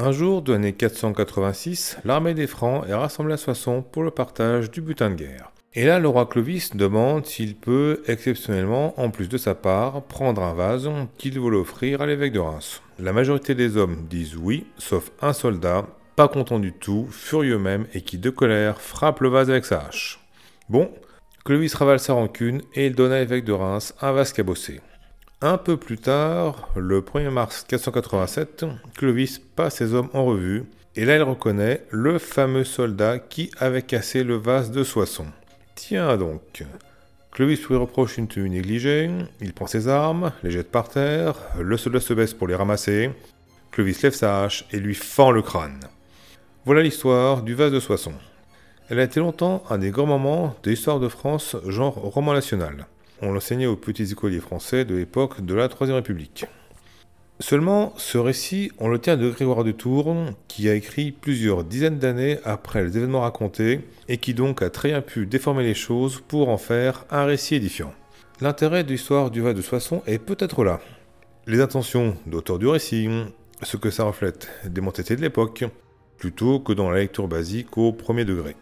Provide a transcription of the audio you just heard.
Un jour de l'année 486, l'armée des Francs est rassemblée à Soissons pour le partage du butin de guerre. Et là, le roi Clovis demande s'il peut, exceptionnellement, en plus de sa part, prendre un vase qu'il veut l'offrir à l'évêque de Reims. La majorité des hommes disent oui, sauf un soldat, pas content du tout, furieux même, et qui, de colère, frappe le vase avec sa hache. Bon, Clovis ravale sa rancune et il donne à l'évêque de Reims un vase cabossé. Un peu plus tard, le 1er mars 487, Clovis passe ses hommes en revue, et là il reconnaît le fameux soldat qui avait cassé le vase de Soissons. Tiens donc. Clovis lui reproche une tenue négligée, il prend ses armes, les jette par terre, le soldat se baisse pour les ramasser, Clovis lève sa hache et lui fend le crâne. Voilà l'histoire du vase de Soissons. Elle a été longtemps un des grands moments de l'histoire de France, genre roman national. On l'enseignait aux petits écoliers français de l'époque de la Troisième République. Seulement, ce récit, on le tient de Grégoire de Tours, qui a écrit plusieurs dizaines d'années après les événements racontés, et qui donc a très bien pu déformer les choses pour en faire un récit édifiant. L'intérêt de l'histoire du Val de Soissons est peut-être là. Les intentions d'auteur du récit, ce que ça reflète des mentalités de l'époque, plutôt que dans la lecture basique au premier degré.